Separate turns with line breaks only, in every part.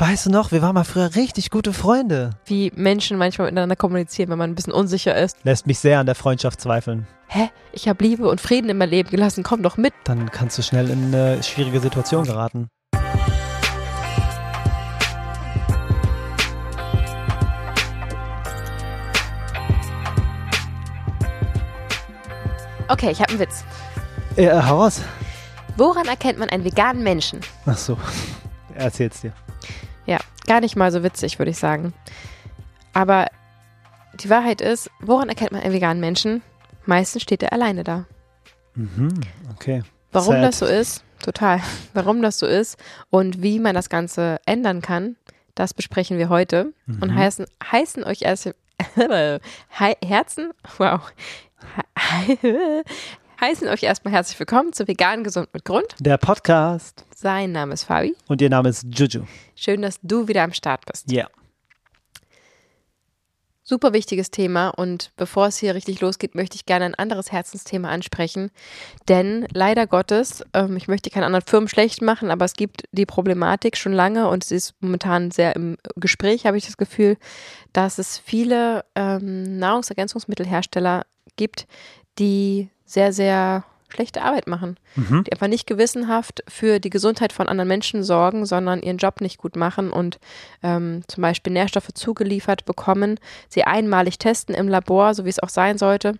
Weißt du noch, wir waren mal früher richtig gute Freunde.
Wie Menschen manchmal miteinander kommunizieren, wenn man ein bisschen unsicher ist.
Lässt mich sehr an der Freundschaft zweifeln.
Hä? Ich habe Liebe und Frieden in mein Leben gelassen. Komm doch mit.
Dann kannst du schnell in eine schwierige Situation geraten.
Okay, ich habe einen Witz.
Äh, hau raus.
Woran erkennt man einen veganen Menschen?
Ach so. Erzähl's dir.
Gar nicht mal so witzig, würde ich sagen. Aber die Wahrheit ist, woran erkennt man einen veganen Menschen? Meistens steht er alleine da.
Mhm, okay.
Warum
Sad.
das so ist, total. Warum das so ist und wie man das Ganze ändern kann, das besprechen wir heute und
Mhm.
heißen, heißen euch erst Herzen, wow, heißen euch erstmal herzlich willkommen zu Vegan Gesund mit Grund.
Der Podcast.
Sein Name ist Fabi.
Und ihr Name ist Juju.
Schön, dass du wieder am Start bist.
Ja.
Super wichtiges Thema und bevor es hier richtig losgeht, möchte ich gerne ein anderes Herzensthema ansprechen. Denn leider Gottes, ähm, ich möchte keine anderen Firmen schlecht machen, aber es gibt die Problematik schon lange und sie ist momentan sehr im Gespräch, habe ich das Gefühl, dass es viele ähm, Nahrungsergänzungsmittelhersteller gibt, die sehr, sehr schlechte Arbeit machen.
Mhm.
Die einfach nicht gewissenhaft für die Gesundheit von anderen Menschen sorgen, sondern ihren Job nicht gut machen und ähm, zum Beispiel Nährstoffe zugeliefert bekommen, sie einmalig testen im Labor, so wie es auch sein sollte.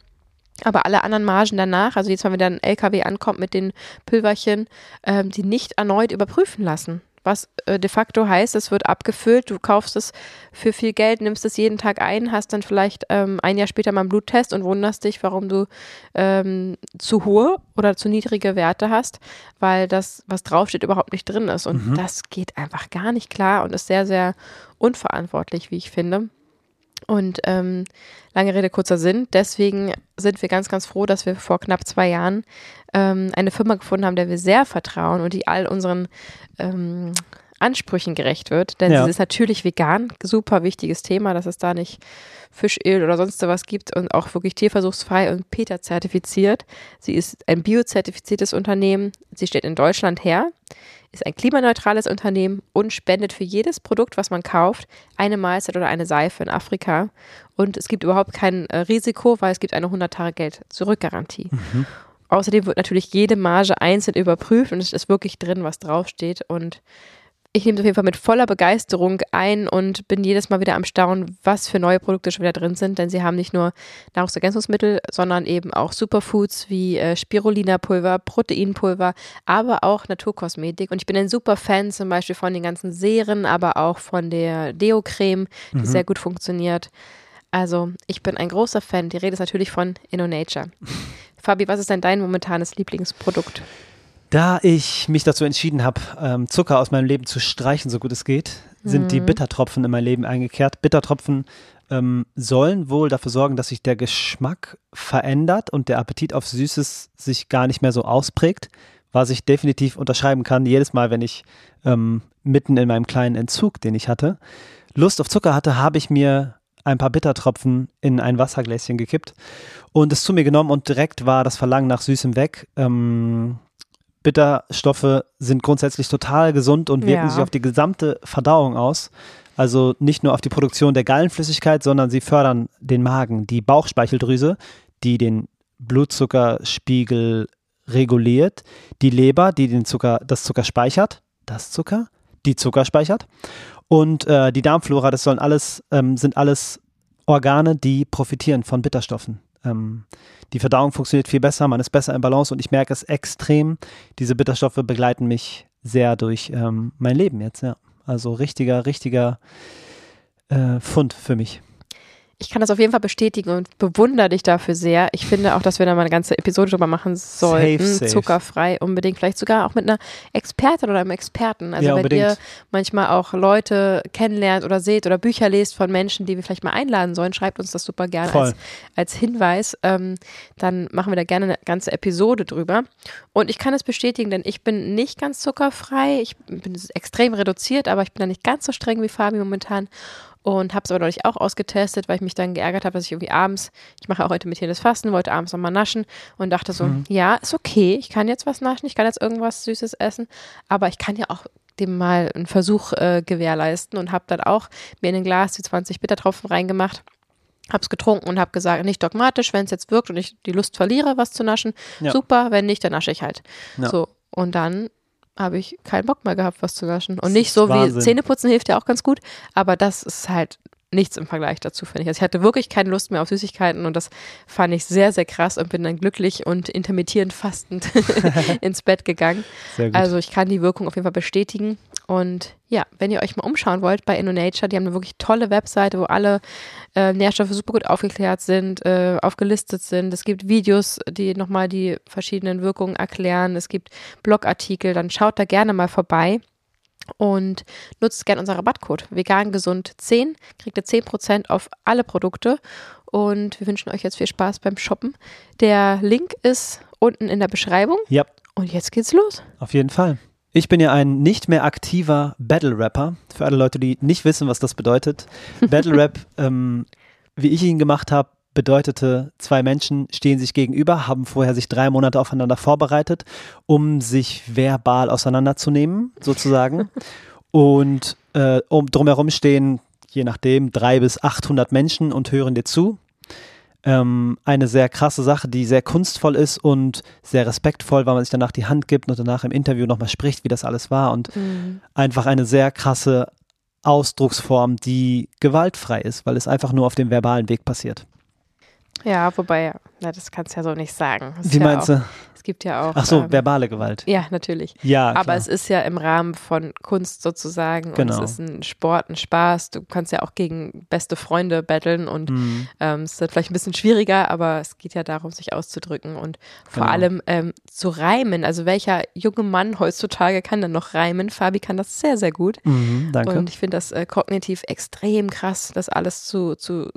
Aber alle anderen Margen danach, also jetzt, wenn wieder ein LKW ankommt mit den Pülverchen, ähm, die nicht erneut überprüfen lassen. Was äh, de facto heißt, es wird abgefüllt, du kaufst es für viel Geld, nimmst es jeden Tag ein, hast dann vielleicht ähm, ein Jahr später mal einen Bluttest und wunderst dich, warum du ähm, zu hohe oder zu niedrige Werte hast, weil das, was draufsteht, überhaupt nicht drin ist. Und das geht einfach gar nicht klar und ist sehr, sehr unverantwortlich, wie ich finde. Und ähm, lange Rede, kurzer Sinn. Deswegen sind wir ganz, ganz froh, dass wir vor knapp zwei Jahren ähm, eine Firma gefunden haben, der wir sehr vertrauen und die all unseren ähm, Ansprüchen gerecht wird. Denn
Ja.
sie ist natürlich vegan, super wichtiges Thema, dass es da nicht Fischöl oder sonst was gibt und auch wirklich tierversuchsfrei und PETA zertifiziert. Sie ist ein biozertifiziertes Unternehmen. Sie steht in Deutschland her, ist ein klimaneutrales Unternehmen und spendet für jedes Produkt, was man kauft, eine Mahlzeit oder eine Seife in Afrika. Und es gibt überhaupt kein äh, Risiko, weil es gibt eine 100 Tage Geld-Zurück-Garantie. Außerdem wird natürlich jede Marge einzeln überprüft und es ist wirklich drin, was draufsteht. Und ich nehme es auf jeden Fall mit voller Begeisterung ein und bin jedes Mal wieder am Staunen, was für neue Produkte schon wieder drin sind, denn sie haben nicht nur Nahrungsergänzungsmittel, sondern eben auch Superfoods wie äh, Spirulina-Pulver, Proteinpulver, aber auch Naturkosmetik. Und ich bin ein super Fan zum Beispiel von den ganzen Serien, aber auch von der Deo-Creme, die sehr gut funktioniert. Also ich bin ein großer Fan. Die Rede ist natürlich von InnoNature. Fabi, was ist denn dein momentanes Lieblingsprodukt?
Da ich mich dazu entschieden habe, ähm, Zucker aus meinem Leben zu streichen, so gut es geht, sind die Bittertropfen in mein Leben eingekehrt. Bittertropfen ähm, sollen wohl dafür sorgen, dass sich der Geschmack verändert und der Appetit auf Süßes sich gar nicht mehr so ausprägt, was ich definitiv unterschreiben kann, jedes Mal, wenn ich ähm, mitten in meinem kleinen Entzug, den ich hatte, Lust auf Zucker hatte, habe ich mir ein paar Bittertropfen in ein Wassergläschen gekippt und es zu mir genommen und direkt war das Verlangen nach Süßem weg. Ähm, Bitterstoffe sind grundsätzlich total gesund und wirken
Ja.
sich auf die gesamte Verdauung aus. Also nicht nur auf die Produktion der Gallenflüssigkeit, sondern sie fördern den Magen, die Bauchspeicheldrüse, die den Blutzuckerspiegel reguliert, die Leber, die den Zucker, das Zucker speichert, das Zucker, die Zucker speichert und äh, die Darmflora, das sollen alles, ähm, sind alles Organe, die profitieren von Bitterstoffen. Ähm, die Verdauung funktioniert viel besser, man ist besser im Balance und ich merke es extrem. Diese Bitterstoffe begleiten mich sehr durch ähm, mein Leben jetzt, ja. Also richtiger, richtiger äh, Fund für mich.
Ich kann das auf jeden Fall bestätigen und bewundere dich dafür sehr. Ich finde auch, dass wir da mal eine ganze Episode drüber machen sollten.
Safe, safe.
Zuckerfrei unbedingt. Vielleicht sogar auch mit einer Expertin oder einem Experten. Also
Ja,
wenn ihr
unbedingt.
manchmal auch Leute kennenlernt oder seht oder Bücher lest von Menschen, die wir vielleicht mal einladen sollen, schreibt uns das super gerne als, als Hinweis. Ähm, dann machen wir da gerne eine ganze Episode drüber. Und ich kann es bestätigen, denn ich bin nicht ganz zuckerfrei. Ich bin extrem reduziert, aber ich bin da nicht ganz so streng wie Fabi momentan. Und habe es aber neulich auch ausgetestet, weil ich mich dann geärgert habe, dass ich irgendwie abends, ich mache auch intermittierendes Fasten, wollte abends nochmal naschen und dachte so, ja, ist okay, ich kann jetzt was naschen, ich kann jetzt irgendwas Süßes essen, aber ich kann ja auch dem mal einen Versuch äh, gewährleisten und habe dann auch mir in ein Glas die 20 Bittertropfen reingemacht. Hab's getrunken und habe gesagt, nicht dogmatisch, wenn es jetzt wirkt und ich die Lust verliere, was zu naschen,
Ja.
super, wenn nicht, dann nasche ich halt.
Ja.
So, und dann habe ich keinen Bock mehr gehabt, was zu naschen. Und nicht so wie
Wahnsinn.
Zähneputzen hilft ja auch ganz gut, aber das ist halt nichts im Vergleich dazu, finde ich. Also ich hatte wirklich keine Lust mehr auf Süßigkeiten und das fand ich sehr, sehr krass und bin dann glücklich und intermittierend fastend ins Bett gegangen.
Sehr gut.
Also ich kann die Wirkung auf jeden Fall bestätigen. Und ja, wenn ihr euch mal umschauen wollt bei InnoNature, die haben eine wirklich tolle Webseite, wo alle äh, Nährstoffe super gut aufgeklärt sind, äh, aufgelistet sind. Es gibt Videos, die nochmal die verschiedenen Wirkungen erklären. Es gibt Blogartikel, dann schaut da gerne mal vorbei. Und nutzt gerne unseren Rabattcode vegan gesund 10, kriegt ihr 10% auf alle Produkte und wir wünschen euch jetzt viel Spaß beim Shoppen. Der Link ist unten in der Beschreibung
ja,
und jetzt geht's los.
auf jeden Fall. Ich bin ja ein nicht mehr aktiver Battle-Rapper. Für alle Leute, die nicht wissen, was das bedeutet. Battle-Rap, ähm, wie ich ihn gemacht habe, bedeutete, zwei Menschen stehen sich gegenüber, haben vorher sich drei Monate aufeinander vorbereitet, um sich verbal auseinanderzunehmen, sozusagen. Und äh, um, drumherum stehen, je nachdem, drei bis 800 Menschen und hören dir zu. Ähm, eine sehr krasse Sache, die sehr kunstvoll ist und sehr respektvoll, weil man sich danach die Hand gibt und danach im Interview nochmal spricht, wie das alles war. Und einfach eine sehr krasse Ausdrucksform, die gewaltfrei ist, weil es einfach nur auf dem verbalen Weg passiert.
Ja, wobei, na, das kannst du ja so nicht sagen. Ist
Wie
ja
meinst
auch,
du?
Es gibt ja auch.
Ach so,
ähm,
verbale Gewalt.
ja, natürlich.
Ja,
Aber
klar.
es ist ja im Rahmen von Kunst sozusagen.
Genau.
Und es ist ein Sport, ein Spaß. Du kannst ja auch gegen beste Freunde battlen und
Mhm.
ähm, es ist dann vielleicht ein bisschen schwieriger, aber es geht ja darum, sich auszudrücken und vor
Genau.
allem ähm, zu reimen. Also welcher junge Mann heutzutage kann dann noch reimen? Fabi kann das sehr, sehr gut.
Mhm, danke.
Und ich finde das äh, kognitiv extrem krass, das alles zu, zu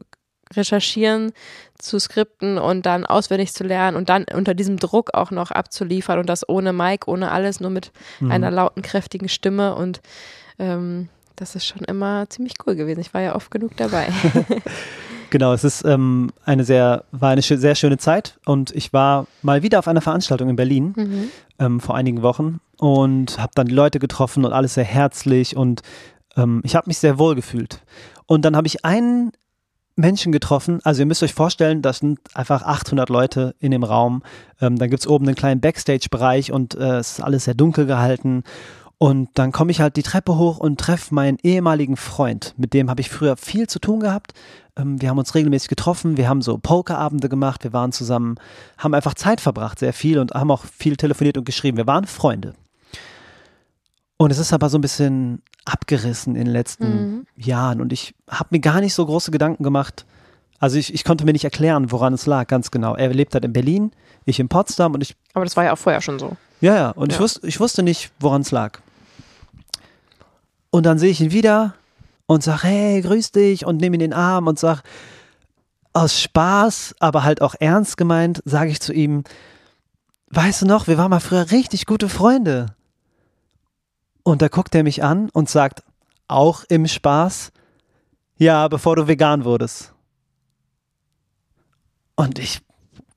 recherchieren, zu skripten und dann auswendig zu lernen und dann unter diesem Druck auch noch abzuliefern und das ohne Mic, ohne alles, nur mit
Mhm.
einer lauten, kräftigen Stimme und ähm, das ist schon immer ziemlich cool gewesen. Ich war ja oft genug dabei.
Genau, es ist ähm, eine sehr, war eine sehr schöne Zeit und ich war mal wieder auf einer Veranstaltung in Berlin
mhm.
ähm, vor einigen Wochen und habe dann die Leute getroffen und alles sehr herzlich und ähm, ich habe mich sehr wohl gefühlt. Und dann habe ich einen Menschen getroffen, also ihr müsst euch vorstellen, das sind einfach 800 Leute in dem Raum. Ähm, dann gibt es oben einen kleinen Backstage-Bereich und äh, es ist alles sehr dunkel gehalten. Und dann komme ich halt die Treppe hoch und treffe meinen ehemaligen Freund. Mit dem habe ich früher viel zu tun gehabt. Ähm, wir haben uns regelmäßig getroffen, wir haben so Pokerabende gemacht, wir waren zusammen, haben einfach Zeit verbracht, sehr viel und haben auch viel telefoniert und geschrieben. Wir waren Freunde. Und es ist aber so ein bisschen abgerissen in den letzten
Mhm.
Jahren und ich habe mir gar nicht so große Gedanken gemacht. Also ich, ich konnte mir nicht erklären, woran es lag, ganz genau. Er lebt halt in Berlin, ich in Potsdam und ich
Aber das war ja auch vorher schon so.
ja, ja. Und Ich,
Ja.
wusste, ich wusste nicht, woran es lag. Und dann sehe ich ihn wieder und sage, hey, grüß dich und nehme ihn in den Arm und sage, aus Spaß, aber halt auch ernst gemeint, sage ich zu ihm, weißt du noch, wir waren mal früher richtig gute Freunde. Und da guckt er mich an und sagt, auch im Spaß, ja, bevor du vegan wurdest. Und ich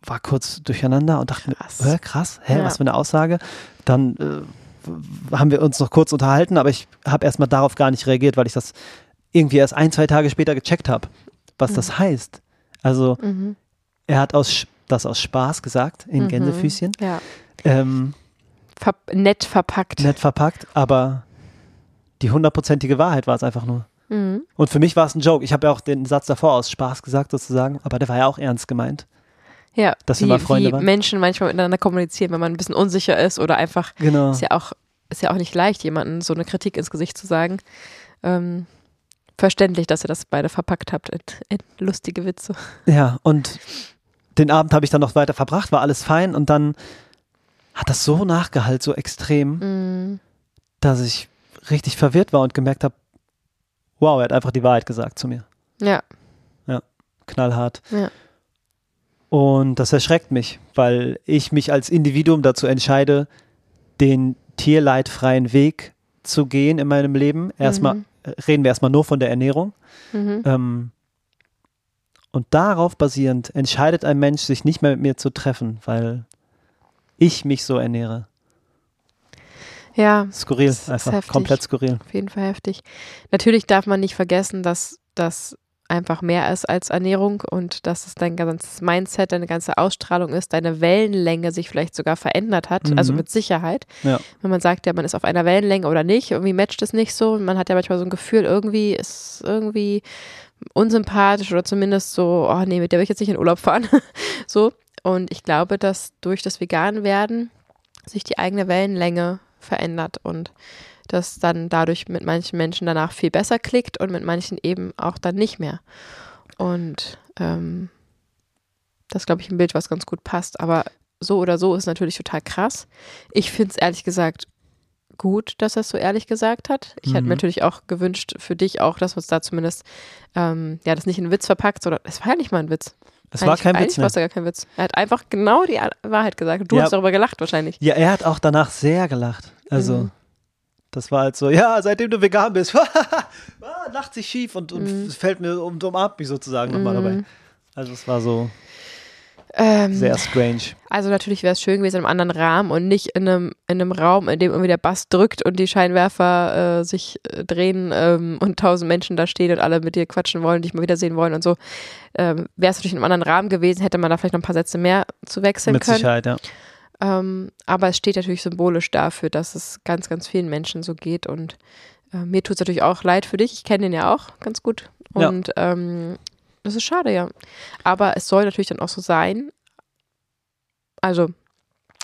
war kurz durcheinander und dachte,
Krass.
krass, krass, hä,
Ja.
was für eine Aussage. Dann äh, haben wir uns noch kurz unterhalten, aber ich habe erstmal darauf gar nicht reagiert, weil ich das irgendwie erst ein, zwei Tage später gecheckt habe, was das heißt. Also
Mhm.
er hat aus, das aus Spaß gesagt, in
Mhm.
Gänsefüßchen,
Ja.
ähm,
Ver nett verpackt.
nett verpackt, aber die hundertprozentige Wahrheit war es einfach nur.
Mhm.
Und für mich war es ein Joke. Ich habe ja auch den Satz davor aus Spaß gesagt sozusagen, aber der war ja auch ernst gemeint.
Ja,
Dass wir
wie,
mal Freunde
wie
waren.
Menschen manchmal miteinander kommunizieren, wenn man ein bisschen unsicher ist oder einfach
Genau.
ist ja auch ist ja auch nicht leicht, jemandem so eine Kritik ins Gesicht zu sagen. Ähm, verständlich, dass ihr das beide verpackt habt in, in lustige Witze.
Ja, und den Abend habe ich dann noch weiter verbracht, war alles fein und dann hat das so nachgehalt, so extrem,
Mhm.
dass ich richtig verwirrt war und gemerkt habe, wow, er hat einfach die Wahrheit gesagt zu mir.
Ja,
Knallhart.
Ja.
Und das erschreckt mich, weil ich mich als Individuum dazu entscheide, den tierleidfreien Weg zu gehen in meinem Leben. Erstmal
Mhm.
äh, reden wir erstmal nur von der Ernährung.
mhm.
Ähm, und darauf basierend entscheidet ein Mensch, sich nicht mehr mit mir zu treffen, weil ich mich so ernähre.
Ja.
Skurril,
ist
einfach
heftig.
komplett skurril.
Auf jeden Fall heftig. Natürlich darf man nicht vergessen, dass das einfach mehr ist als Ernährung und dass es dein ganzes Mindset, deine ganze Ausstrahlung ist, deine Wellenlänge sich vielleicht sogar verändert hat,
Mhm.
also mit Sicherheit.
Ja.
Wenn man sagt, ja, man ist auf einer Wellenlänge oder nicht, irgendwie matcht es nicht so. Man hat ja manchmal so ein Gefühl, irgendwie ist irgendwie unsympathisch oder zumindest so, oh nee, mit der will ich jetzt nicht in Urlaub fahren. so. Und ich glaube, dass durch das Vegan-Werden sich die eigene Wellenlänge verändert und das dann dadurch mit manchen Menschen danach viel besser klickt und mit manchen eben auch dann nicht mehr. Und ähm, das ist, glaube ich, ein Bild, was ganz gut passt. Aber so oder so ist natürlich total krass. Ich finde es ehrlich gesagt gut, dass er es so ehrlich gesagt hat. Ich hätte
Mhm.
mir natürlich auch gewünscht für dich auch, dass uns da zumindest, ähm, ja, das nicht in einen Witz verpackt, sondern es war ja nicht mal ein Witz.
Es war
Eigentlich-
kein
eigentlich
Witz
war
mehr.
es ja gar kein Witz. Er hat einfach genau die Wahrheit gesagt. Du
Ja.
hast darüber gelacht wahrscheinlich.
Ja, er hat auch danach sehr gelacht. Also,
Mhm.
das war halt so, ja, seitdem du vegan bist, ah, lacht sich schief und, und
Mhm.
fällt mir um, umarmt mich sozusagen nochmal dabei.
Mhm.
Also, es war so
Ähm,
sehr strange.
Also natürlich wäre es schön gewesen in einem anderen Rahmen und nicht in einem, in einem Raum, in dem irgendwie der Bass drückt und die Scheinwerfer äh, sich äh, drehen ähm, und tausend Menschen da stehen und alle mit dir quatschen wollen, dich mal wiedersehen wollen und so. Ähm, wäre es natürlich in einem anderen Rahmen gewesen, hätte man da vielleicht noch ein paar Sätze mehr zu wechseln
Mit
können.
Sicherheit, ja.
Ähm, aber es steht natürlich symbolisch dafür, dass es ganz, ganz vielen Menschen so geht und äh, mir tut es natürlich auch leid für dich. Ich kenne den ja auch ganz gut
Ja.
und ähm, das ist schade, ja. Aber es soll natürlich dann auch so sein. Also,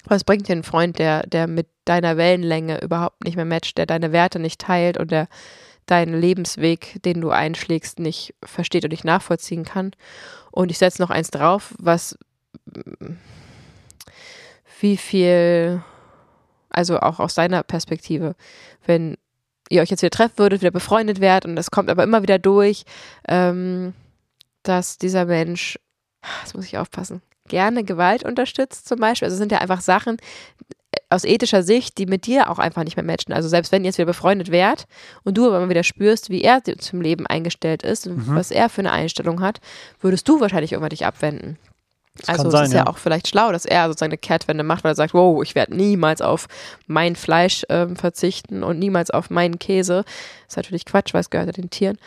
was bringt dir ein Freund, der, der mit deiner Wellenlänge überhaupt nicht mehr matcht, der deine Werte nicht teilt und der deinen Lebensweg, den du einschlägst, nicht versteht und nicht nachvollziehen kann? Und ich setze noch eins drauf, was wie viel, also auch aus seiner Perspektive, wenn ihr euch jetzt wieder treffen würdet, wieder befreundet werdet und es kommt aber immer wieder durch, ähm, dass dieser Mensch, das muss ich aufpassen, gerne Gewalt unterstützt zum Beispiel. Also es sind ja einfach Sachen äh, aus ethischer Sicht, die mit dir auch einfach nicht mehr matchen. Also selbst wenn ihr jetzt wieder befreundet wärt und du aber mal wieder spürst, wie er zum Leben eingestellt ist und
Mhm.
was er für eine Einstellung hat, würdest du wahrscheinlich irgendwann dich abwenden.
Das
Also es
sein,
ist ja.
ja.
auch vielleicht schlau, dass er sozusagen eine Kehrtwende macht, weil er sagt, wow, ich werde niemals auf mein Fleisch ähm, verzichten und niemals auf meinen Käse. ist natürlich Quatsch, weil es gehört ja den Tieren.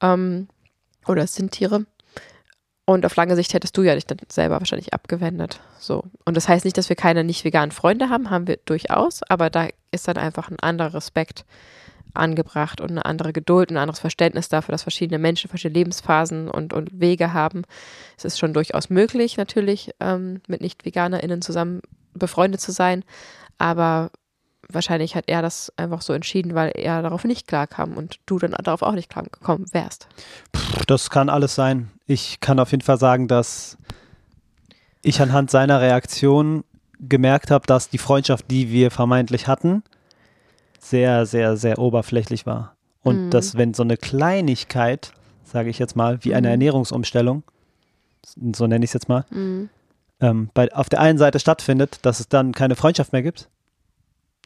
Ähm, oder es sind Tiere. Und auf lange Sicht hättest du ja dich dann selber wahrscheinlich abgewendet. So. Und das heißt nicht, dass wir keine nicht veganen Freunde haben, haben wir durchaus, aber da ist dann einfach ein anderer Respekt angebracht und eine andere Geduld, ein anderes Verständnis dafür, dass verschiedene Menschen verschiedene Lebensphasen und, und Wege haben. Es ist schon durchaus möglich, natürlich, ähm, mit Nicht-VeganerInnen zusammen befreundet zu sein, aber wahrscheinlich hat er das einfach so entschieden, weil er darauf nicht klarkam und du dann darauf auch nicht klargekommen wärst.
Pff, Das kann alles sein. Ich kann auf jeden Fall sagen, dass ich anhand seiner Reaktion gemerkt habe, dass die Freundschaft, die wir vermeintlich hatten, sehr, sehr, sehr oberflächlich war. Und
Mhm.
dass, wenn so eine Kleinigkeit, sage ich jetzt mal, wie eine
Mhm.
Ernährungsumstellung, so nenne ich es jetzt mal,
Mhm.
ähm, bei, auf der einen Seite stattfindet, dass es dann keine Freundschaft mehr gibt,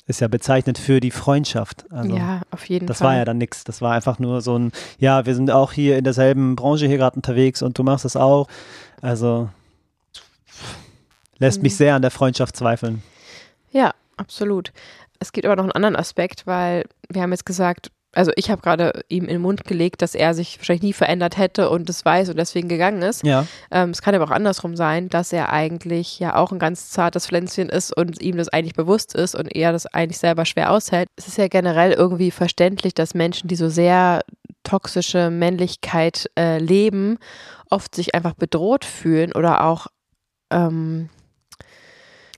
ist ja bezeichnend für die Freundschaft. Also,
ja, auf jeden
das
Fall.
war ja dann nichts. Das war einfach nur so ein, ja, wir sind auch hier in derselben Branche hier gerade unterwegs und du machst das auch. Also lässt mich
Mhm.
sehr an der Freundschaft zweifeln.
Ja, absolut. Es gibt aber noch einen anderen Aspekt, weil wir haben jetzt gesagt, also ich habe gerade ihm in den Mund gelegt, dass er sich wahrscheinlich nie verändert hätte und das weiß und deswegen gegangen ist.
Ja.
Ähm, es kann aber auch andersrum sein, dass er eigentlich ja auch ein ganz zartes Pflänzchen ist und ihm das eigentlich bewusst ist und er das eigentlich selber schwer aushält. Es ist ja generell irgendwie verständlich, dass Menschen, die so sehr toxische Männlichkeit äh, leben, oft sich einfach bedroht fühlen oder auch ähm,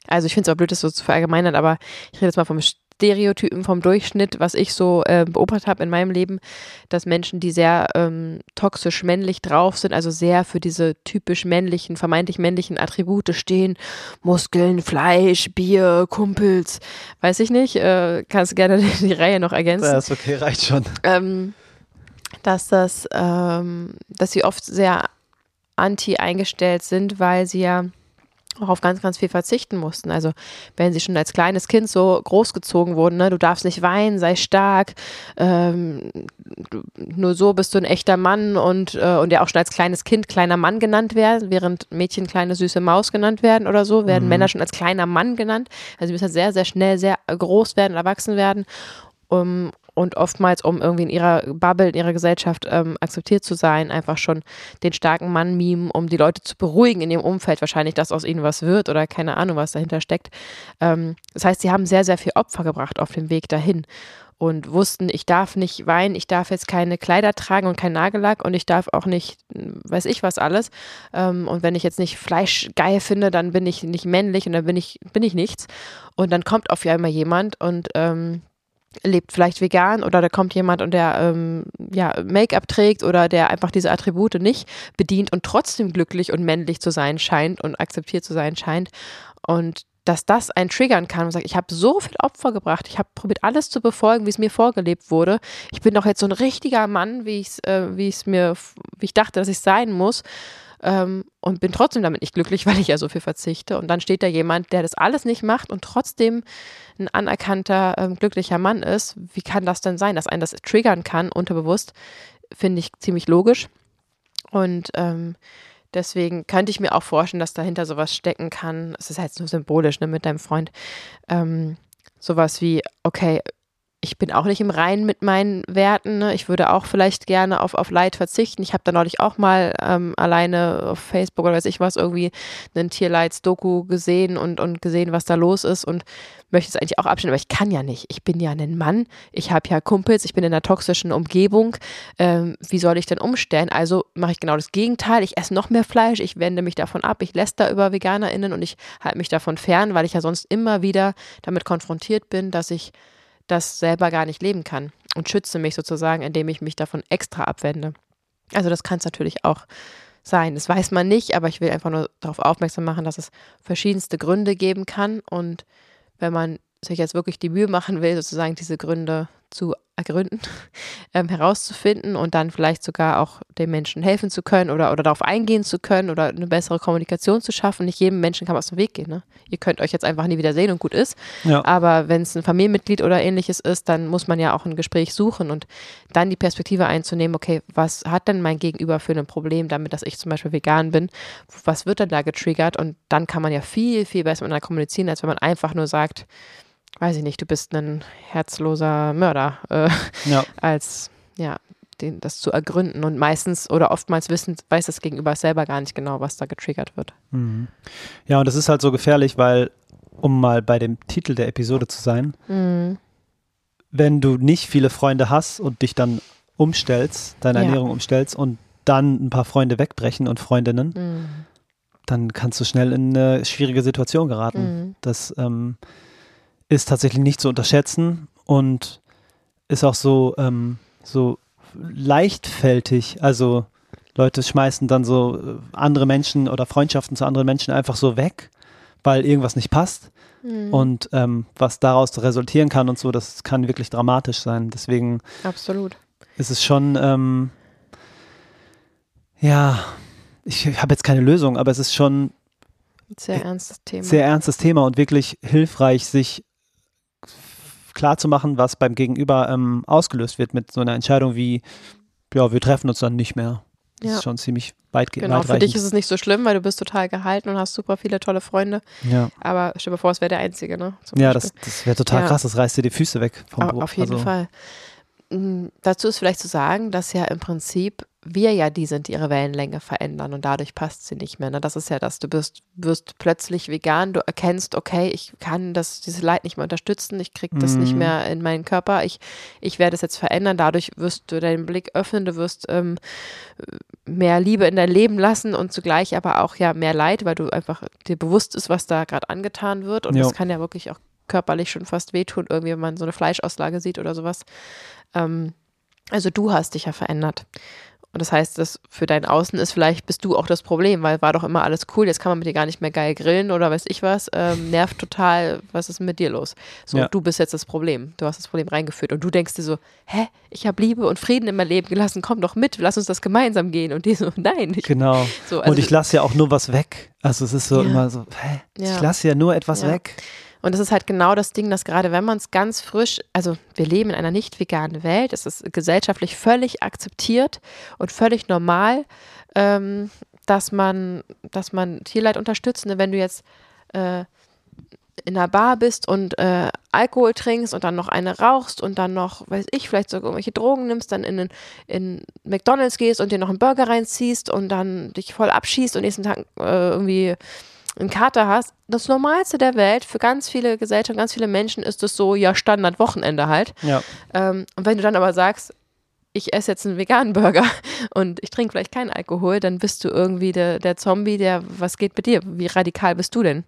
also ich finde es auch blöd, das so zu verallgemeinern, aber ich rede jetzt mal vom Stereotypen, vom Durchschnitt, was ich so äh, beobachtet habe in meinem Leben, dass Menschen, die sehr ähm, toxisch männlich drauf sind, also sehr für diese typisch männlichen, vermeintlich männlichen Attribute stehen, Muskeln, Fleisch, Bier, Kumpels, weiß ich nicht, äh, kannst gerne die, Reihe noch ergänzen
Ja, ist okay, reicht schon.
ähm, dass das, ähm, dass sie oft sehr anti eingestellt sind, weil sie ja auch auf ganz, ganz viel verzichten mussten. Also wenn sie schon als kleines Kind so großgezogen wurden, ne, du darfst nicht weinen, sei stark, ähm, du, nur so bist du ein echter Mann und, äh, und ja auch schon als kleines Kind kleiner Mann genannt werden, während Mädchen kleine süße Maus genannt werden oder so, werden mhm. Männer schon als kleiner Mann genannt. Also sie müssen sehr, sehr schnell sehr groß werden, erwachsen werden. Um, und oftmals, um irgendwie in ihrer Bubble, in ihrer Gesellschaft ähm, akzeptiert zu sein, einfach schon den starken Mann mimen, um die Leute zu beruhigen in ihrem Umfeld, wahrscheinlich, dass aus ihnen was wird oder keine Ahnung, was dahinter steckt. Ähm, das heißt, sie haben sehr, sehr viel Opfer gebracht auf dem Weg dahin und wussten, ich darf nicht weinen, ich darf jetzt keine Kleider tragen und kein Nagellack und ich darf auch nicht, weiß ich was alles. Ähm, und wenn ich jetzt nicht Fleisch geil finde, dann bin ich nicht männlich und dann bin ich, bin ich nichts. Und dann kommt auf einmal jemand und ähm, lebt vielleicht vegan oder da kommt jemand und der ähm, ja, Make-up trägt oder der einfach diese Attribute nicht bedient und trotzdem glücklich und männlich zu sein scheint und akzeptiert zu sein scheint. Und dass das einen triggern kann und sagt, ich habe so viel Opfer gebracht, ich habe probiert alles zu befolgen, wie es mir vorgelebt wurde. Ich bin doch jetzt so ein richtiger Mann, wie ich es äh, wie ich mir wie ich dachte, dass ich sein muss ähm, und bin trotzdem damit nicht glücklich, weil ich ja so viel verzichte. Und dann steht da jemand, der das alles nicht macht und trotzdem ein anerkannter, ähm, glücklicher Mann ist. Wie kann das denn sein, dass einen das triggern kann, unterbewusst? Finde ich ziemlich logisch. Und ähm, deswegen könnte ich mir auch vorstellen, dass dahinter sowas stecken kann. Es ist halt nur symbolisch, ne, mit deinem Freund. Ähm, sowas wie, okay, ich bin auch nicht im Reinen mit meinen Werten. Ne? Ich würde auch vielleicht gerne auf, auf Leid verzichten. Ich habe da neulich auch mal ähm, alleine auf Facebook oder weiß ich was irgendwie einen Tierleids-Doku gesehen und, und gesehen, was da los ist und möchte es eigentlich auch abstellen, aber ich kann ja nicht. Ich bin ja ein Mann, ich habe ja Kumpels, ich bin in einer toxischen Umgebung. Ähm, wie soll ich denn umstellen? Also mache ich genau das Gegenteil. Ich esse noch mehr Fleisch, ich wende mich davon ab, ich lässt da über VeganerInnen und ich halte mich davon fern, weil ich ja sonst immer wieder damit konfrontiert bin, dass ich das selber gar nicht leben kann und schütze mich sozusagen, indem ich mich davon extra abwende. Also das kann es natürlich auch sein. Das weiß man nicht, aber ich will einfach nur darauf aufmerksam machen, dass es verschiedenste Gründe geben kann und wenn man sich jetzt wirklich die Mühe machen will, sozusagen diese Gründe zu ergründen, ähm, herauszufinden und dann vielleicht sogar auch den Menschen helfen zu können oder, oder darauf eingehen zu können oder eine bessere Kommunikation zu schaffen. Nicht jedem Menschen kann man aus dem Weg gehen. Ne? Ihr könnt euch jetzt einfach nie wieder sehen und gut ist. Ja. Aber wenn es ein Familienmitglied oder ähnliches ist, dann muss man ja auch ein Gespräch suchen und dann die Perspektive einzunehmen, okay, was hat denn mein Gegenüber für ein Problem damit, dass ich zum Beispiel vegan bin? Was wird denn da getriggert? Und dann kann man ja viel, viel besser miteinander kommunizieren, als wenn man einfach nur sagt, weiß ich nicht, du bist ein herzloser Mörder, äh, ja. als ja, den, das zu ergründen. Und meistens oder oftmals wissen, weiß das Gegenüber selber gar nicht genau, was da getriggert wird.
Mhm. Ja, und das ist halt so gefährlich, weil, um mal bei dem Titel der Episode zu sein, mhm. wenn du nicht viele Freunde hast und dich dann umstellst, deine ja. Ernährung umstellst und dann ein paar Freunde wegbrechen und Freundinnen, mhm. dann kannst du schnell in eine schwierige Situation geraten. Mhm. Das ähm, ist tatsächlich nicht zu unterschätzen und ist auch so, ähm, so leichtfältig. Also Leute schmeißen dann so äh, andere Menschen oder Freundschaften zu anderen Menschen einfach so weg, weil irgendwas nicht passt. Mhm. Und ähm, was daraus resultieren kann und so, das kann wirklich dramatisch sein. Deswegen
Absolut.
ist es schon, ähm, ja, ich habe jetzt keine Lösung, aber es ist schon
sehr ernstes Thema.
Sehr ernstes Thema und wirklich hilfreich, sich klar zu machen, was beim Gegenüber ähm, ausgelöst wird mit so einer Entscheidung wie, ja, wir treffen uns dann nicht mehr. Das ja. ist schon ziemlich weitgehend.
Genau, für dich ist es nicht so schlimm, weil du bist total gehalten und hast super viele tolle Freunde. Ja. Aber stell dir vor, es wäre der Einzige, ne?
ja, das, das wäre total ja. krass, das reißt dir die Füße weg
vom Auf, auf jeden also. Fall. Mhm, dazu ist vielleicht zu sagen, dass ja im Prinzip wir ja die sind, die ihre Wellenlänge verändern und dadurch passt sie nicht mehr. Ne? Das ist ja das, du bist, wirst plötzlich vegan, du erkennst, okay, ich kann das, dieses Leid nicht mehr unterstützen, ich kriege das mhm. nicht mehr in meinen Körper, ich, ich werde es jetzt verändern, dadurch wirst du deinen Blick öffnen, du wirst ähm, mehr Liebe in dein Leben lassen und zugleich aber auch ja mehr Leid, weil du einfach dir bewusst ist, was da gerade angetan wird und jo. das kann ja wirklich auch körperlich schon fast wehtun, irgendwie, wenn man so eine Fleischauslage sieht oder sowas. Ähm, also du hast dich ja verändert. Und das heißt, dass für dein Außen ist vielleicht, bist du auch das Problem, weil war doch immer alles cool, jetzt kann man mit dir gar nicht mehr geil grillen oder weiß ich was, ähm, nervt total, was ist mit dir los? So,
Ja.
du bist jetzt das Problem, du hast das Problem reingeführt und du denkst dir so, hä, ich habe Liebe und Frieden in mein Leben gelassen, komm doch mit, lass uns das gemeinsam gehen. Und die so, nein. Ich,
Genau.
so, also
und ich lasse ja auch nur was weg. Also es ist so
Ja.
immer so, hä?
Ja.
Ich lasse ja nur etwas weg.
Und das ist halt genau das Ding, dass gerade wenn man es ganz frisch, also wir leben in einer nicht veganen Welt, es ist gesellschaftlich völlig akzeptiert und völlig normal, ähm, dass man, dass man Tierleid unterstützt. Und wenn du jetzt äh, in einer Bar bist und äh, Alkohol trinkst und dann noch eine rauchst und dann noch, weiß ich, vielleicht sogar irgendwelche Drogen nimmst, dann in, in McDonalds gehst und dir noch einen Burger reinziehst und dann dich voll abschießt und nächsten Tag äh, irgendwie einen Kater hast, das Normalste der Welt für ganz viele Gesellschaften, ganz viele Menschen ist es so, ja, Standard-Wochenende halt.
Ja.
Ähm, und wenn du dann aber sagst, ich esse jetzt einen veganen Burger und ich trinke vielleicht keinen Alkohol, dann bist du irgendwie der, der Zombie, der, was geht mit dir? Wie radikal bist du denn?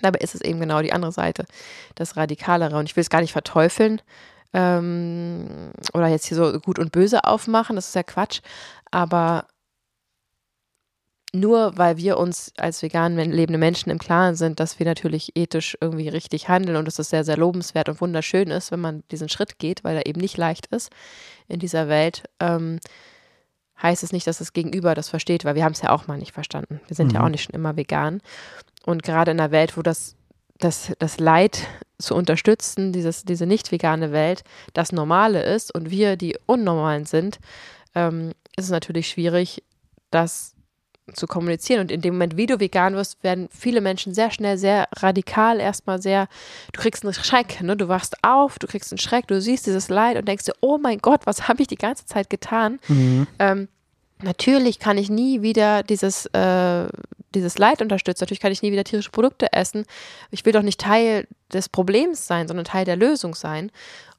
Dabei ist es eben genau die andere Seite, das Radikalere. Und ich will es gar nicht verteufeln ähm, oder jetzt hier so gut und böse aufmachen, das ist ja Quatsch. Aber nur weil wir uns als vegan lebende Menschen im Klaren sind, dass wir natürlich ethisch irgendwie richtig handeln und dass das sehr, sehr lobenswert und wunderschön ist, wenn man diesen Schritt geht, weil er eben nicht leicht ist in dieser Welt, ähm, heißt es nicht, dass das Gegenüber das versteht, weil wir haben es ja auch mal nicht verstanden. Wir sind ja
Mhm.
auch nicht schon immer vegan. Und gerade in einer Welt, wo das, das, das Leid zu unterstützen, dieses, diese nicht vegane Welt, das Normale ist und wir die Unnormalen sind, ähm, ist es natürlich schwierig, das zu kommunizieren. Und in dem Moment, wie du vegan wirst, werden viele Menschen sehr schnell, sehr radikal erstmal sehr, du kriegst einen Schreck, ne? du wachst auf, du kriegst einen Schreck, du siehst dieses Leid und denkst dir, oh mein Gott, was habe ich die ganze Zeit getan?
Mhm.
Ähm, natürlich kann ich nie wieder dieses, äh, dieses Leid unterstützen. Natürlich kann ich nie wieder tierische Produkte essen. Ich will doch nicht Teil des Problems sein, sondern Teil der Lösung sein.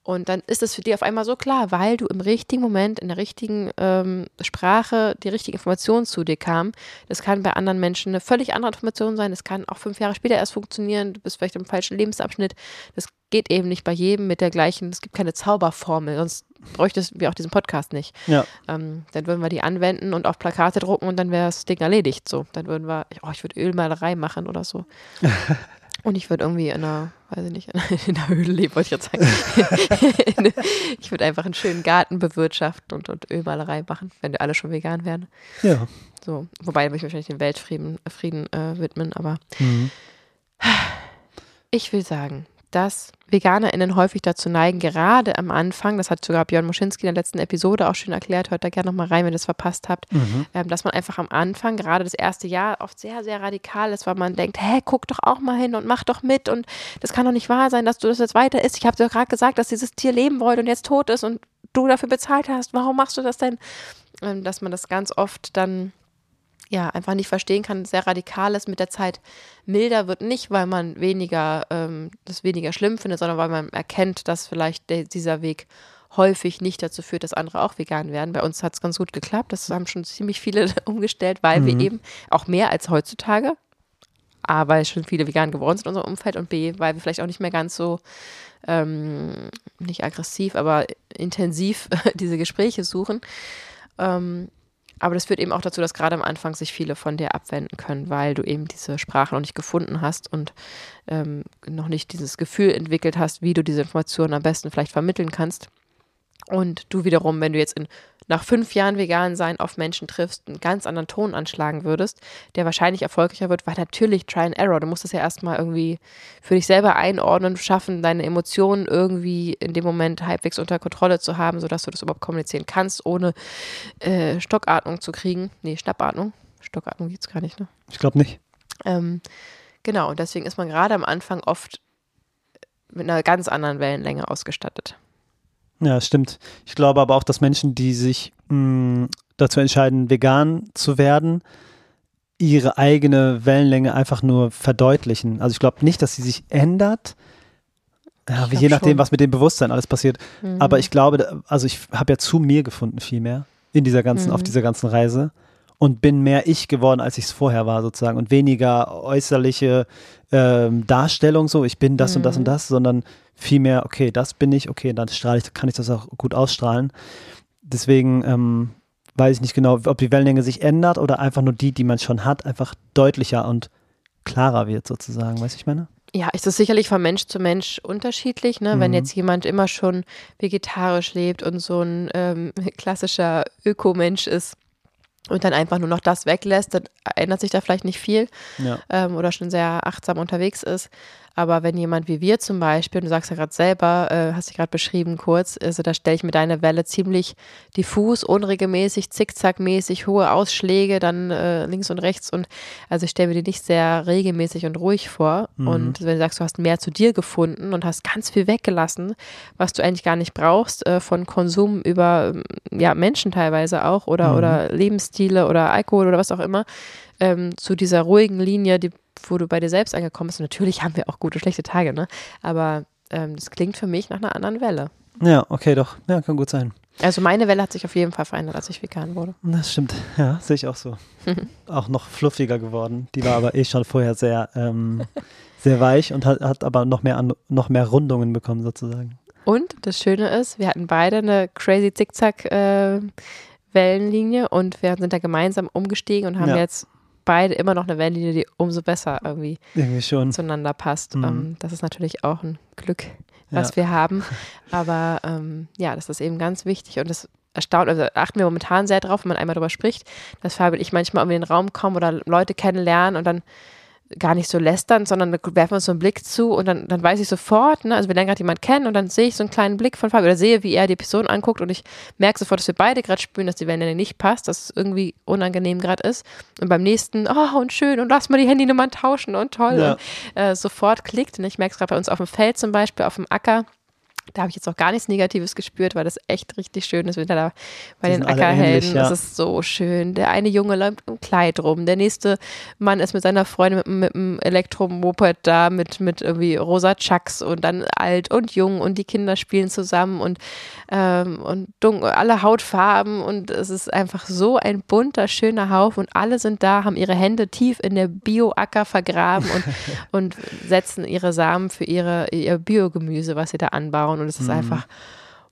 Und dann ist es für dich auf einmal so klar, weil du im richtigen Moment, in der richtigen ähm, Sprache, die richtige Information zu dir kam. Das kann bei anderen Menschen eine völlig andere Information sein. Das kann auch fünf Jahre später erst funktionieren. Du bist vielleicht im falschen Lebensabschnitt. Das geht eben nicht bei jedem mit der gleichen. Es gibt keine Zauberformel, sonst bräuchtest wir auch diesen Podcast nicht.
Ja.
Ähm, dann würden wir die anwenden und auf Plakate drucken und dann wäre das Ding erledigt. So, dann würden wir, oh, ich würde Ölmalerei machen oder so. und ich würde irgendwie in einer, weiß ich nicht, in einer Höhle leben, wollte ich jetzt sagen. ich würde einfach einen schönen Garten bewirtschaften und, und Ölmalerei machen, wenn wir alle schon vegan wären.
Ja.
So, wobei würde ich wahrscheinlich den Weltfrieden Frieden, äh, widmen, aber
Mhm.
ich will sagen, dass VeganerInnen häufig dazu neigen, gerade am Anfang, das hat sogar Björn Moschinski in der letzten Episode auch schön erklärt, hört da gerne nochmal rein, wenn ihr das verpasst habt,
Mhm.
ähm, dass man einfach am Anfang, gerade das erste Jahr, oft sehr, sehr radikal ist, weil man denkt, hä, guck doch auch mal hin und mach doch mit und das kann doch nicht wahr sein, dass du das jetzt weiter isst. Ich habe dir doch gerade gesagt, dass dieses Tier leben wollte und jetzt tot ist und du dafür bezahlt hast. Warum machst du das denn? Ähm, dass man das ganz oft dann ja, einfach nicht verstehen kann, sehr radikal ist, mit der Zeit milder wird, nicht weil man weniger, ähm, das weniger schlimm findet, sondern weil man erkennt, dass vielleicht der, dieser Weg häufig nicht dazu führt, dass andere auch vegan werden. Bei uns hat es ganz gut geklappt. Das haben schon ziemlich viele umgestellt, weil wir eben auch mehr als heutzutage, A, weil schon viele vegan geworden sind in unserem Umfeld und B, weil wir vielleicht auch nicht mehr ganz so, ähm, nicht aggressiv, aber intensiv diese Gespräche suchen. Ähm, aber das führt eben auch dazu, dass gerade am Anfang sich viele von dir abwenden können, weil du eben diese Sprache noch nicht gefunden hast und ähm, noch nicht dieses Gefühl entwickelt hast, wie du diese Informationen am besten vielleicht vermitteln kannst. Und du wiederum, wenn du jetzt in, nach fünf Jahren vegan sein auf Menschen triffst, einen ganz anderen Ton anschlagen würdest, der wahrscheinlich erfolgreicher wird, weil natürlich Try and Error, du musst das ja erstmal irgendwie für dich selber einordnen, schaffen, deine Emotionen irgendwie in dem Moment halbwegs unter Kontrolle zu haben, sodass du das überhaupt kommunizieren kannst, ohne äh, Stockatmung zu kriegen. Nee, Schnappatmung. Stockatmung gibt es gar nicht, ne?
Ich glaube nicht.
Ähm, genau, und deswegen ist man gerade am Anfang oft mit einer ganz anderen Wellenlänge ausgestattet.
Ja, stimmt. Ich glaube aber auch, dass Menschen, die sich mh, dazu entscheiden, vegan zu werden, ihre eigene Wellenlänge einfach nur verdeutlichen. Also ich glaube nicht, dass sie sich ändert. Ja, je nachdem,
schon.
was mit dem Bewusstsein alles passiert.
Mhm.
Aber ich glaube, also ich habe ja zu mir gefunden viel mehr in dieser ganzen,
Mhm.
auf dieser ganzen Reise und bin mehr ich geworden, als ich es vorher war sozusagen und weniger äußerliche ähm, Darstellung so, ich bin das und das und
Mhm.
das, sondern viel mehr, okay, das bin ich, okay, dann strahle ich, kann ich das auch gut ausstrahlen. Deswegen ähm, weiß ich nicht genau, ob die Wellenlänge sich ändert oder einfach nur die, die man schon hat, einfach deutlicher und klarer wird sozusagen. Weißt du, ich meine?
Ja, ist es sicherlich von Mensch zu Mensch unterschiedlich. Ne? Mhm. Wenn jetzt jemand immer schon vegetarisch lebt und so ein ähm, klassischer Ökomensch ist, und dann einfach nur noch das weglässt, dann ändert sich da vielleicht nicht viel ja. ähm, oder schon sehr achtsam unterwegs ist. Aber wenn jemand wie wir zum Beispiel, du sagst ja gerade selber, äh, hast dich gerade beschrieben kurz, also da stelle ich mir deine Welle ziemlich diffus, unregelmäßig, zickzackmäßig, hohe Ausschläge, dann äh, links und rechts und also ich stelle mir die nicht sehr regelmäßig und ruhig vor. Mhm. Und wenn du sagst, du hast mehr zu dir gefunden und hast ganz viel weggelassen, was du eigentlich gar nicht brauchst, äh, von Konsum über ja, Menschen teilweise auch oder, mhm. oder Lebensstile oder Alkohol oder was auch immer, ähm, zu dieser ruhigen Linie, die wo du bei dir selbst angekommen bist. Und natürlich haben wir auch gute, schlechte Tage, ne? Aber ähm, das klingt für mich nach einer anderen Welle.
Ja, okay, doch. Ja, kann gut sein.
Also meine Welle hat sich auf jeden Fall verändert, als ich vegan wurde.
Das stimmt, ja, sehe ich auch so. auch noch fluffiger geworden. Die war aber eh schon vorher sehr, ähm, sehr weich und hat, hat aber noch mehr, an, noch mehr Rundungen bekommen sozusagen.
Und das Schöne ist, wir hatten beide eine crazy Zickzack äh, Wellenlinie und wir sind da gemeinsam umgestiegen und haben ja. jetzt beide immer noch eine Wellenlinie, die umso besser irgendwie,
irgendwie
zueinander passt. Mhm. Ähm, das ist natürlich auch ein Glück, was ja. wir haben. Aber ähm, ja, das ist eben ganz wichtig und das erstaunt, also achten wir momentan sehr drauf, wenn man einmal darüber spricht, dass Fabi und ich manchmal irgendwie in den Raum kommen oder Leute kennenlernen und dann gar nicht so lästern, sondern werfen uns so einen Blick zu und dann, dann weiß ich sofort, ne, also wir lernen gerade jemanden kennen und dann sehe ich so einen kleinen Blick von Fabio oder sehe, wie er die Person anguckt und ich merke sofort, dass wir beide gerade spüren, dass die Wende nicht passt, dass es irgendwie unangenehm gerade ist. Und beim nächsten, oh und schön und lass mal die Handynummern tauschen und toll. Ja. Und äh, sofort klickt. Und ich merke es gerade bei uns auf dem Feld zum Beispiel, auf dem Acker da habe ich jetzt auch gar nichts Negatives gespürt, weil das echt richtig schön ist, wenn da bei den Ackerhelden. Ja. Das ist so schön. Der eine Junge läuft im Kleid rum, der nächste Mann ist mit seiner Freundin mit, mit einem Elektromoped da, mit, mit irgendwie rosa Chucks und dann alt und jung und die Kinder spielen zusammen und, ähm, und dunkel, alle Hautfarben und es ist einfach so ein bunter, schöner Haufen und alle sind da, haben ihre Hände tief in der Bio-Acker vergraben und, und setzen ihre Samen für ihre, ihr Biogemüse, was sie da anbauen und es ist mhm. einfach,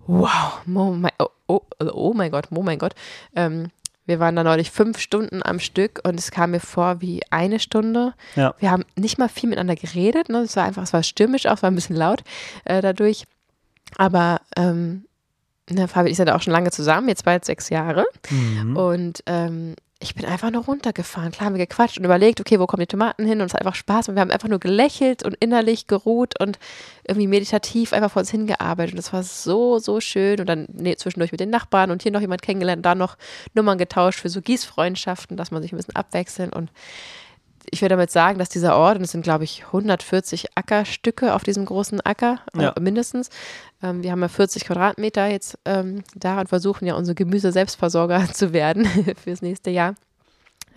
wow, oh mein, oh, oh, oh mein Gott, oh mein Gott. Ähm, wir waren da neulich fünf Stunden am Stück und es kam mir vor wie eine Stunde. Ja. Wir haben nicht mal viel miteinander geredet. Ne? Es war einfach, es war stürmisch auch, es war ein bisschen laut äh, dadurch. Aber ähm, ne, Fabi ist ja auch schon lange zusammen, jetzt bald sechs Jahre. Mhm. Und ähm, ich bin einfach nur runtergefahren. Klar haben wir gequatscht und überlegt, okay, wo kommen die Tomaten hin? Und es hat einfach Spaß. Und wir haben einfach nur gelächelt und innerlich geruht und irgendwie meditativ einfach vor uns hingearbeitet. Und das war so, so schön. Und dann nee, zwischendurch mit den Nachbarn und hier noch jemand kennengelernt, da noch Nummern getauscht für so Gießfreundschaften, dass man sich ein bisschen abwechseln. Und ich würde damit sagen, dass dieser Ort, und es sind, glaube ich, 140 Ackerstücke auf diesem großen Acker, äh, ja. mindestens. Ähm, wir haben ja 40 Quadratmeter jetzt ähm, da und versuchen ja unsere Gemüse-Selbstversorger zu werden fürs nächste Jahr.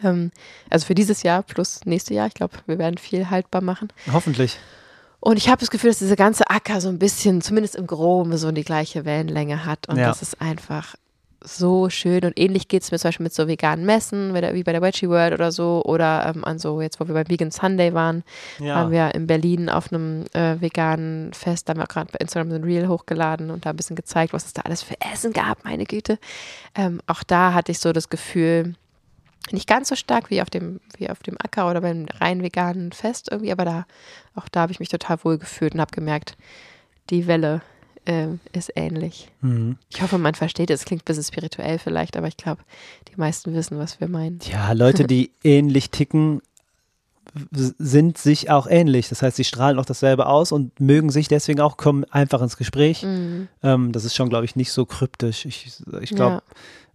Ähm, also für dieses Jahr plus nächste Jahr. Ich glaube, wir werden viel haltbar machen.
Hoffentlich.
Und ich habe das Gefühl, dass dieser ganze Acker so ein bisschen, zumindest im Groben, so die gleiche Wellenlänge hat. Und ja. das ist einfach so schön und ähnlich geht es mir zum Beispiel mit so veganen Messen, wie bei der Veggie World oder so oder ähm, an so, jetzt wo wir beim Vegan Sunday waren, ja. waren wir in Berlin auf einem äh, veganen Fest, da haben wir gerade bei Instagram ein Reel hochgeladen und da ein bisschen gezeigt, was es da alles für Essen gab, meine Güte. Ähm, auch da hatte ich so das Gefühl, nicht ganz so stark wie auf dem, wie auf dem Acker oder beim rein veganen Fest irgendwie, aber da, auch da habe ich mich total wohl gefühlt und habe gemerkt, die Welle äh, ist ähnlich. Mhm. Ich hoffe, man versteht es. Klingt ein bisschen spirituell vielleicht, aber ich glaube, die meisten wissen, was wir meinen.
Ja, Leute, die ähnlich ticken, sind sich auch ähnlich. Das heißt, sie strahlen auch dasselbe aus und mögen sich deswegen auch, kommen einfach ins Gespräch. Mhm. Ähm, das ist schon, glaube ich, nicht so kryptisch. Ich, ich glaube,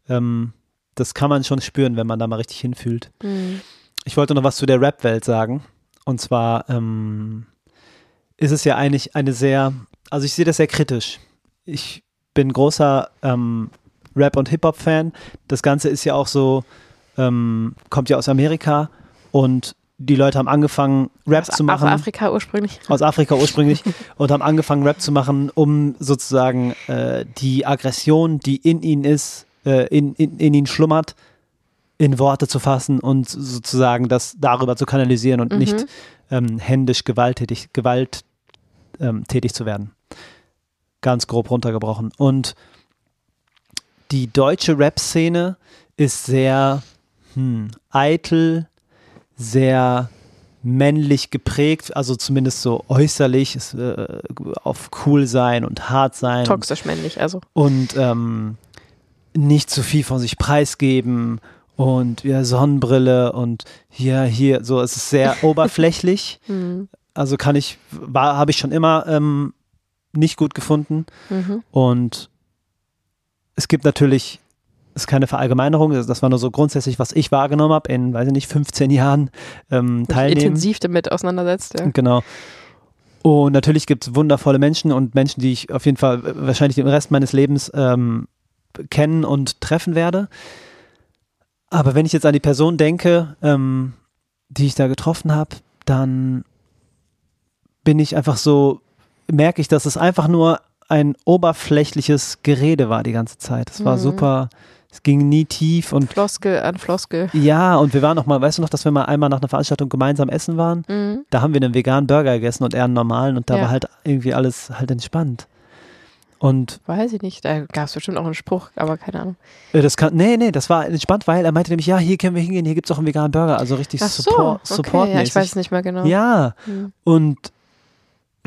ja. ähm, das kann man schon spüren, wenn man da mal richtig hinfühlt. Mhm. Ich wollte noch was zu der Rap-Welt sagen. Und zwar ähm, ist es ja eigentlich eine sehr also ich sehe das sehr kritisch. Ich bin großer ähm, Rap- und Hip-Hop-Fan. Das Ganze ist ja auch so, ähm, kommt ja aus Amerika und die Leute haben angefangen, Rap aus, zu machen.
Aus Afrika ursprünglich.
Aus Afrika ursprünglich und haben angefangen, Rap zu machen, um sozusagen äh, die Aggression, die in ihnen ist, äh, in, in, in ihnen schlummert, in Worte zu fassen und sozusagen das darüber zu kanalisieren und mhm. nicht ähm, händisch gewalttätig, Gewalt ähm, tätig zu werden. Ganz grob runtergebrochen. Und die deutsche Rap-Szene ist sehr hm, eitel, sehr männlich geprägt, also zumindest so äußerlich, ist, äh, auf cool sein und hart sein.
Toxisch männlich, also.
Und ähm, nicht zu viel von sich preisgeben und ja, Sonnenbrille und hier, hier, so, es ist sehr oberflächlich. Also kann ich, war, habe ich schon immer ähm, nicht gut gefunden.
Mhm.
Und es gibt natürlich, es ist keine Verallgemeinerung, das war nur so grundsätzlich, was ich wahrgenommen habe in, weiß ich nicht, 15 Jahren ähm, teilnehmen.
intensiv damit auseinandersetzt, ja.
Genau. Und natürlich gibt es wundervolle Menschen und Menschen, die ich auf jeden Fall äh, wahrscheinlich den Rest meines Lebens ähm, kennen und treffen werde. Aber wenn ich jetzt an die Person denke, ähm, die ich da getroffen habe, dann bin ich einfach so, merke ich, dass es einfach nur ein oberflächliches Gerede war die ganze Zeit. Es war
Mhm.
super, es ging nie tief und
Floskel an Floskel.
ja, und wir waren noch mal, weißt du noch, dass wir mal einmal nach einer Veranstaltung gemeinsam essen waren?
Mhm.
Da haben wir einen veganen Burger gegessen und er einen normalen und da
Ja.
war halt irgendwie alles halt entspannt. Und
Weiß ich nicht, da gab es bestimmt auch einen Spruch, aber keine Ahnung.
äh, das kann, nee, nee, das war entspannt, weil er meinte nämlich, ja, hier können wir hingehen, hier gibt es auch einen veganen Burger, also richtig
Ach so,
Support,
okay,
Support
ja, ich weiß nicht mehr genau.
Ja,
Mhm.
und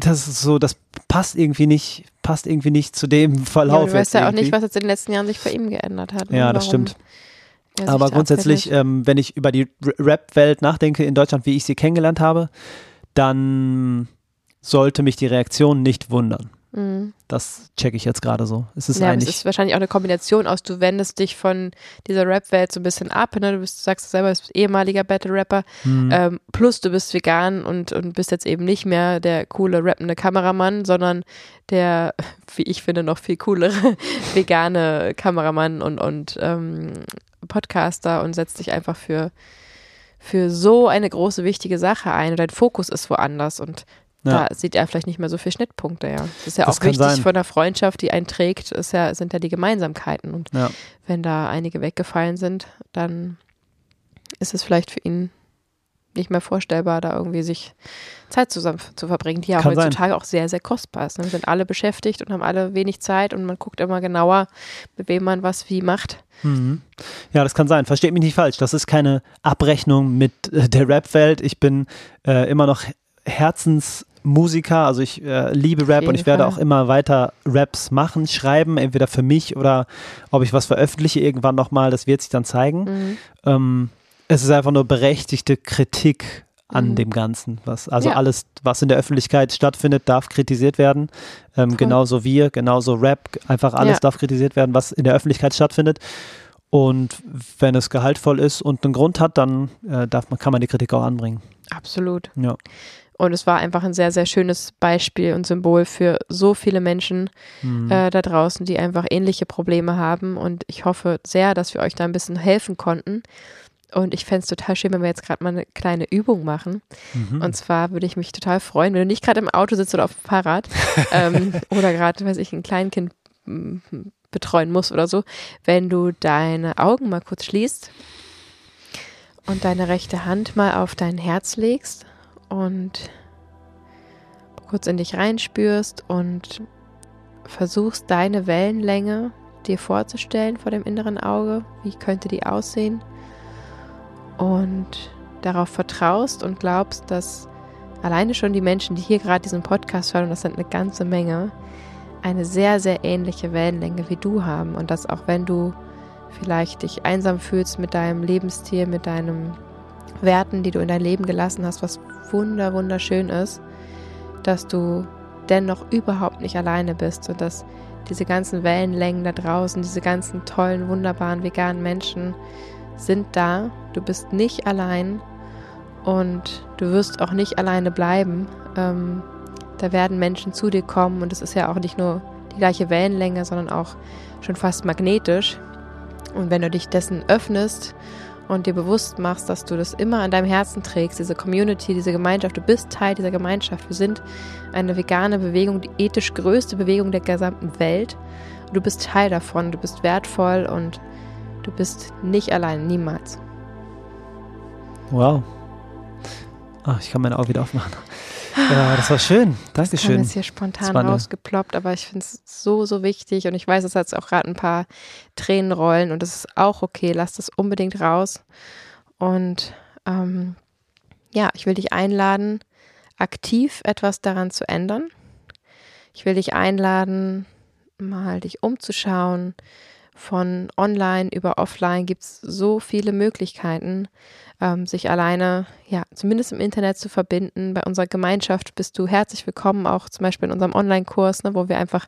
das ist so, das passt irgendwie nicht, passt irgendwie nicht zu dem
Ja,
Verlauf.
aber du weißt ja auch nicht, was jetzt in den letzten Jahren sich bei ihm geändert hat. ne?
Ja, das stimmt.
er
Aber grundsätzlich, ähm, wenn ich über die Rap-Welt nachdenke in Deutschland, wie ich sie kennengelernt habe, dann sollte mich die Reaktion nicht wundern.
Mhm.
Das checke ich jetzt gerade so. Es ist
ja, aber es
eigentlich.
ist wahrscheinlich auch eine Kombination aus, du wendest dich von dieser Rap-Welt so ein bisschen ab, ne? du, bist, du sagst selber, du bist ehemaliger Battle-Rapper,
hm,
ähm, plus du bist vegan und, und bist jetzt eben nicht mehr der coole rappende Kameramann, sondern der, wie ich finde, noch viel coolere vegane Kameramann und, und ähm, Podcaster und setzt dich einfach für, für so eine große, wichtige Sache ein und dein Fokus ist woanders und
ja.
da sieht er vielleicht nicht mehr so viel Schnittpunkte, ja. Das ist ja
Das
auch wichtig
sein.
von einer Freundschaft, die einen trägt, ist ja, sind ja die Gemeinsamkeiten. Und
Ja.
wenn da einige weggefallen sind, dann ist es vielleicht für ihn nicht mehr vorstellbar, da irgendwie sich Zeit zusammen zu verbringen, die ja
Kann sein.
heutzutage auch sehr, sehr kostbar ist. Ne? Wir sind alle beschäftigt und haben alle wenig Zeit und man guckt immer genauer, mit wem man was wie macht.
Mhm. Ja, das kann sein. Versteht mich nicht falsch. Das ist keine Abrechnung mit äh, der Rap-Welt. Ich bin äh, immer noch Herzensmusiker. Also ich äh, liebe Rap und ich werde
Fall.
auch immer weiter Raps machen, schreiben, entweder für mich oder ob ich was veröffentliche irgendwann nochmal. Das wird sich dann zeigen.
Mhm.
Ähm, es ist einfach nur berechtigte Kritik an
Mhm.
dem Ganzen. Was, also
Ja.
alles, was in der Öffentlichkeit stattfindet, darf kritisiert werden. Ähm, genauso wir, genauso Rap, einfach alles
Ja.
darf kritisiert werden, was in der Öffentlichkeit stattfindet. Und wenn es gehaltvoll ist und einen Grund hat, dann äh, darf man, kann man die Kritik auch anbringen.
Absolut.
Ja.
Und es war einfach ein sehr, sehr schönes Beispiel und Symbol für so viele Menschen
Mhm.
äh, da draußen, die einfach ähnliche Probleme haben. Und ich hoffe sehr, dass wir euch da ein bisschen helfen konnten. Und ich fände es total schön, wenn wir jetzt gerade mal eine kleine Übung machen.
Mhm.
Und zwar würde ich mich total freuen, wenn du nicht gerade im Auto sitzt oder auf dem Fahrrad ähm, oder gerade, weiß ich, ein Kleinkind mm, betreuen musst oder so, wenn du deine Augen mal kurz schließt und deine rechte Hand mal auf dein Herz legst und kurz in dich reinspürst und versuchst deine Wellenlänge dir vorzustellen vor dem inneren Auge. Wie könnte die aussehen? Und darauf vertraust und glaubst, dass alleine schon die Menschen, die hier gerade diesen Podcast hören, und das sind eine ganze Menge, eine sehr, sehr ähnliche Wellenlänge wie du haben. Und dass auch wenn du vielleicht dich einsam fühlst mit deinem Lebensstil, mit deinen Werten, die du in dein Leben gelassen hast, was wunder, wunderschön ist, dass du dennoch überhaupt nicht alleine bist und dass diese ganzen Wellenlängen da draußen, diese ganzen tollen, wunderbaren veganen Menschen sind da. Du bist nicht allein und du wirst auch nicht alleine bleiben. Ähm, da werden Menschen zu dir kommen und es ist ja auch nicht nur die gleiche Wellenlänge, sondern auch schon fast magnetisch. Und wenn du dich dessen öffnest und dir bewusst machst, dass du das immer an deinem Herzen trägst, diese Community, diese Gemeinschaft, du bist Teil dieser Gemeinschaft. Wir sind eine vegane Bewegung, die ethisch größte Bewegung der gesamten Welt. Du bist Teil davon, du bist wertvoll und du bist nicht allein, niemals.
Wow. Ach, ich kann meine Augen wieder aufmachen. Ja, das war schön.
Das
Dankeschön.
ist hier spontan rausgeploppt, aber ich finde es so, so wichtig und ich weiß, es hat auch gerade ein paar Tränen rollen und das ist auch okay. Lass das unbedingt raus. Und ähm, ja, ich will dich einladen, aktiv etwas daran zu ändern. Ich will dich einladen, mal dich umzuschauen. Von online über offline gibt es so viele Möglichkeiten, ähm, sich alleine, ja, zumindest im Internet zu verbinden. Bei unserer Gemeinschaft bist du herzlich willkommen, auch zum Beispiel in unserem Online-Kurs, ne, wo wir einfach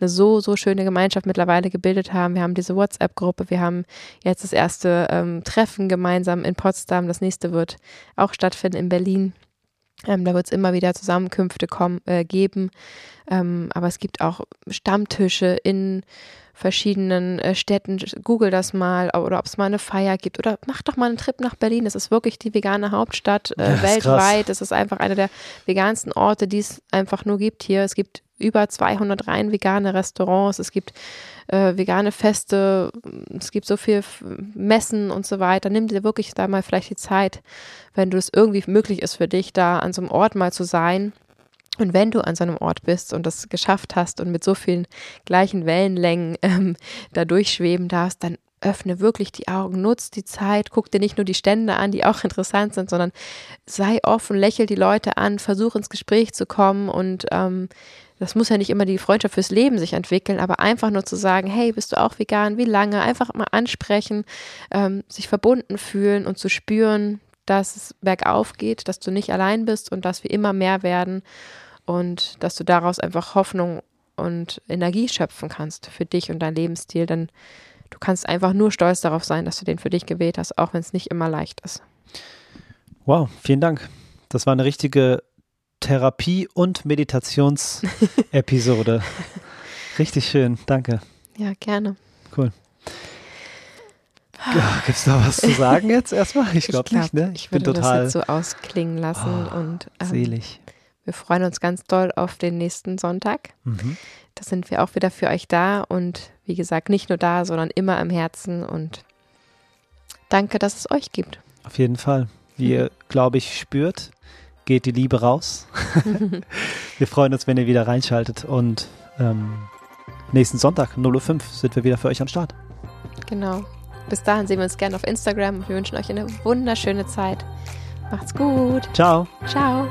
eine so, so schöne Gemeinschaft mittlerweile gebildet haben. Wir haben diese WhatsApp-Gruppe, wir haben jetzt das erste ähm, Treffen gemeinsam in Potsdam. Das nächste wird auch stattfinden in Berlin. Ähm, da wird es immer wieder Zusammenkünfte kommen, äh, geben. Ähm, aber es gibt auch Stammtische in verschiedenen äh, Städten. Google das mal oder ob es mal eine Feier gibt oder mach doch mal einen Trip nach Berlin. Das ist wirklich die vegane Hauptstadt äh,
Ja, ist
weltweit. Das ist einfach einer der vegansten Orte, die es einfach nur gibt hier. Es gibt über 200 rein vegane Restaurants. Es gibt äh, vegane Feste. Es gibt so viel Messen und so weiter. Nimm dir wirklich da mal vielleicht die Zeit, wenn du es irgendwie möglich ist für dich, da an so einem Ort mal zu sein. Und wenn du an so einem Ort bist und das geschafft hast und mit so vielen gleichen Wellenlängen ähm, da durchschweben darfst, dann öffne wirklich die Augen, nutz die Zeit, guck dir nicht nur die Stände an, die auch interessant sind, sondern sei offen, lächel die Leute an, versuch ins Gespräch zu kommen und ähm, das muss ja nicht immer die Freundschaft fürs Leben sich entwickeln, aber einfach nur zu sagen, hey, bist du auch vegan? Wie lange? Einfach mal ansprechen, ähm, sich verbunden fühlen und zu spüren, dass es bergauf geht, dass du nicht allein bist und dass wir immer mehr werden und dass du daraus einfach Hoffnung und Energie schöpfen kannst für dich und dein Lebensstil, denn du kannst einfach nur stolz darauf sein, dass du den für dich gewählt hast, auch wenn es nicht immer leicht ist.
Wow, vielen Dank. Das war eine richtige Therapie- und Meditationsepisode. Richtig schön, danke.
Ja, gerne.
Cool. Gibt es da was zu sagen jetzt erstmal? Ich glaube
glaub,
nicht, ne?
Ich
bin
würde
total
das jetzt so ausklingen lassen
Oh,
und ähm,
selig.
wir freuen uns ganz doll auf den nächsten Sonntag.
Mhm.
Da sind wir auch wieder für euch da und wie gesagt, nicht nur da, sondern immer im Herzen und danke, dass es euch gibt.
Auf jeden Fall. Wie ihr, glaube ich, spürt, geht die Liebe raus. wir freuen uns, wenn ihr wieder reinschaltet und ähm, nächsten Sonntag, 0.05 Uhr, sind wir wieder für euch am Start.
Genau. Bis dahin sehen wir uns gerne auf Instagram und wir wünschen euch eine wunderschöne Zeit. Macht's gut.
Ciao.
Ciao.